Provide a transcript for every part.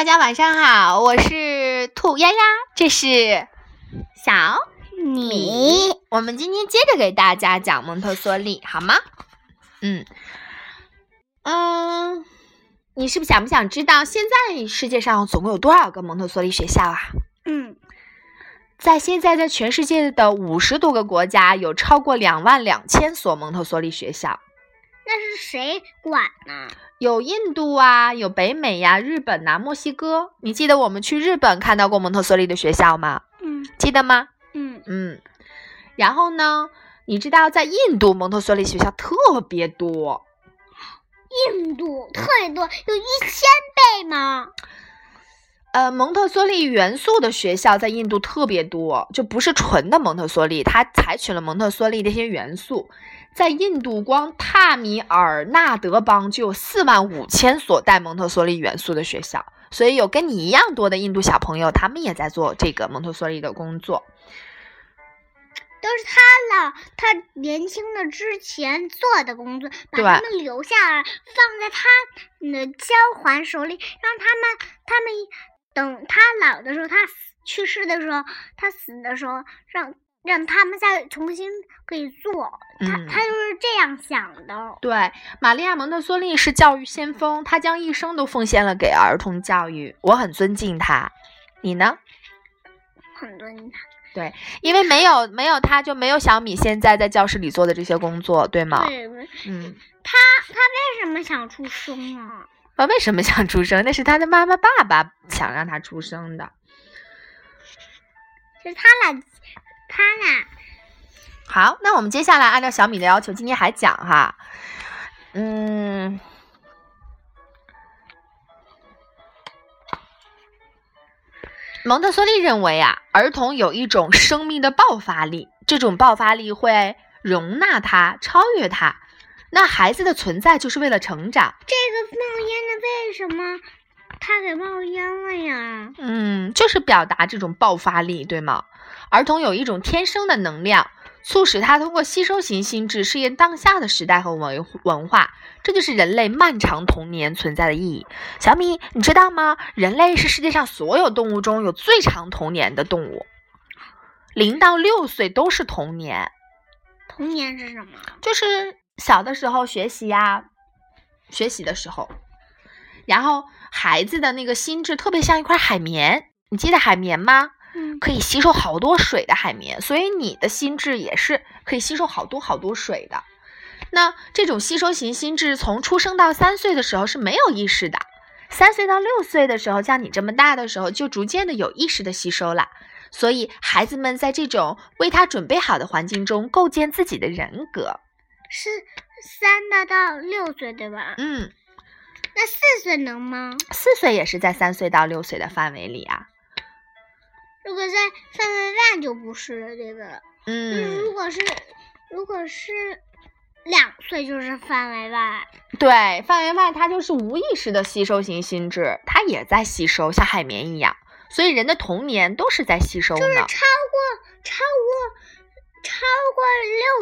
大家晚上好，我是兔丫丫，这是小米。我们今天接着给大家讲蒙特梭利，好吗？嗯嗯，你是不是想不想知道现在世界上总共有多少个蒙特梭利学校啊？嗯，在现在在全世界的五十多个国家，有超过两万两千所蒙特梭利学校。那是谁管呢？有印度啊，有北美呀，日本呐，墨西哥。你记得我们去日本看到过蒙特梭利的学校吗？嗯记得吗？嗯，嗯。然后呢，你知道在印度蒙特梭利学校特别多，印度特别多，有一千倍吗？呃，蒙特梭利元素的学校在印度特别多，就不是纯的蒙特梭利，它采取了蒙特梭利这些元素。在印度，光塔米尔纳德邦就有四万五千所带蒙特梭利元素的学校，所以有跟你一样多的印度小朋友，他们也在做这个蒙特梭利的工作。都是他老他年轻的之前做的工作，把他们留下来，放在他的交还手里，让他们他们等他老的时候，他死去世的时候，他死的时候，让让他们再重新可以做。他嗯他就是这样想的。对，玛利亚蒙特梭利是教育先锋，他将一生都奉献了给儿童教育，我很尊敬他。你呢？很尊敬他对，因为没有没有他，就没有小米现在在教室里做的这些工作，对吗？对，嗯，他他为什么想出生啊？他为什么想出生？那是他的妈妈、爸爸想让他出生的。是他俩，他俩好，那我们接下来按照小米的要求，今天还讲哈，嗯。蒙特梭利认为啊，儿童有一种生命的爆发力，这种爆发力会容纳他、超越他。那孩子的存在就是为了成长，这个冒烟的为什么他给冒烟了呀？嗯，就是表达这种爆发力，对吗？儿童有一种天生的能量，促使他通过吸收型心智适应当下的时代和文文化，这就是人类漫长童年存在的意义。小米，你知道吗？人类是世界上所有动物中有最长童年的动物，零到六岁都是童年，童年是什么？就是小的时候学习呀、学习的时候，然后孩子的那个心智特别像一块海绵，你记得海绵吗？嗯，可以吸收好多水的海绵，所以你的心智也是可以吸收好多好多水的。那这种吸收型心智从出生到三岁的时候是没有意识的，三岁到六岁的时候，像你这么大的时候，就逐渐的有意识的吸收了。所以孩子们在这种为他准备好的环境中构建自己的人格。是三的到六岁对吧？嗯，那四岁能吗？四岁也是在三岁到六岁的范围里啊。如果在范围外就不是了，对吧？嗯，如果是如果是两岁就是范围外。对，范围外它就是无意识的吸收型心智，它也在吸收，像海绵一样。所以人的童年都是在吸收呢。就是超过超过超过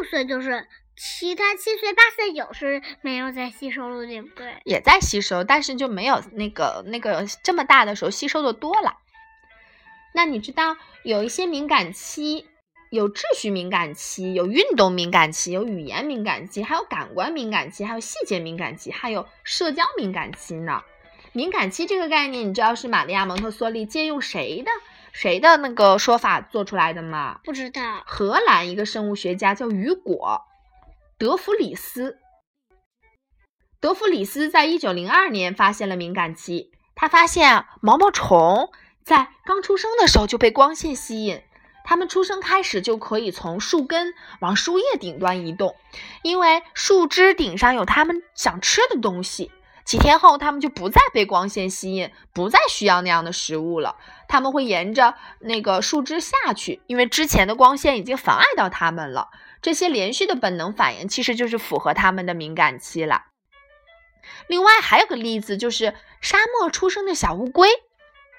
六岁，就是其他七岁、八岁、九岁没有在吸收了，对不对？也在吸收，但是就没有那个那个这么大的时候吸收的多了。那你知道有一些敏感期，有秩序敏感期，有运动敏感期，有语言敏感期，还有感官敏感期，还有细节敏感期，还有社交敏感期呢。敏感期这个概念，你知道是玛利亚蒙特梭利借用谁的谁的那个说法做出来的吗？不知道。荷兰一个生物学家叫雨果，德弗里斯。德弗里斯在一九零二年发现了敏感期，他发现毛毛虫在刚出生的时候就被光线吸引，它们出生开始就可以从树根往树叶顶端移动，因为树枝顶上有它们想吃的东西。几天后，它们就不再被光线吸引，不再需要那样的食物了。它们会沿着那个树枝下去，因为之前的光线已经妨碍到它们了。这些连续的本能反应其实就是符合它们的敏感期了。另外还有个例子，就是沙漠出生的小乌龟。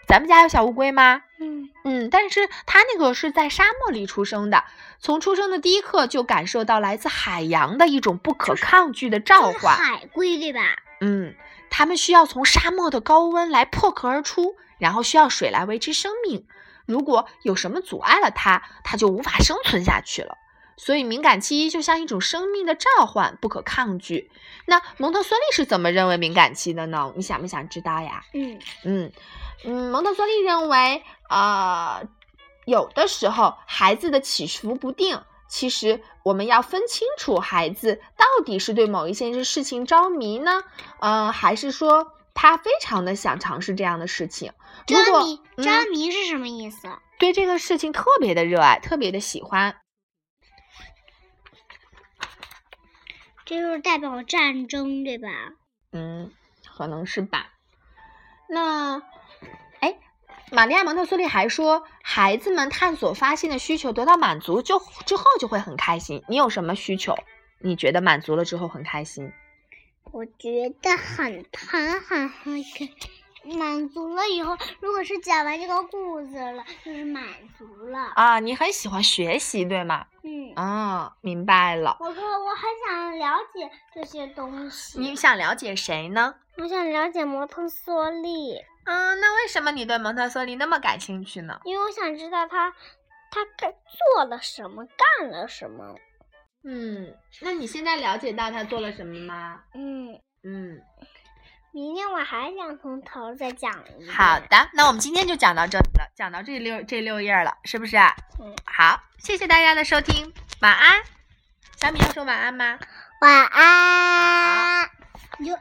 咱们家有小乌龟吗？嗯，嗯，但是它那个是在沙漠里出生的，从出生的第一刻就感受到来自海洋的一种不可抗拒的召唤。海龟对吧？嗯，它们需要从沙漠的高温来破壳而出，然后需要水来维持生命。如果有什么阻碍了它，它就无法生存下去了。所以，敏感期就像一种生命的召唤，不可抗拒。那蒙特梭利是怎么认为敏感期的呢？你想不想知道呀？嗯嗯嗯，蒙特梭利认为，呃，有的时候孩子的起伏不定，其实我们要分清楚孩子到底是对某一件事情着迷呢，呃，还是说他非常的想尝试这样的事情。着迷嗯着迷是什么意思？对这个事情特别的热爱，特别的喜欢。这就是代表战争，对吧？嗯，可能是吧。那，哎，玛利亚蒙特梭利还说，孩子们探索发现的需求得到满足就之后就会很开心。你有什么需求？你觉得满足了之后很开心？我觉得很很很很满足了以后，如果是讲完这个故事了，就是满足了。啊，你很喜欢学习，对吗？嗯，啊，明白了。我说我很想了解这些东西。你想了解谁呢？我想了解摩特梭利，嗯，那为什么你对蒙特梭利那么感兴趣呢？因为我想知道他他干做了什么，干了什么。嗯，那你现在了解到他做了什么吗？嗯，嗯。明天我还想从头再讲一遍。好的，那我们今天就讲到这里了，讲到这六这六页了，是不是？嗯，好，谢谢大家的收听，晚安。小米要说晚安吗？晚安。你就。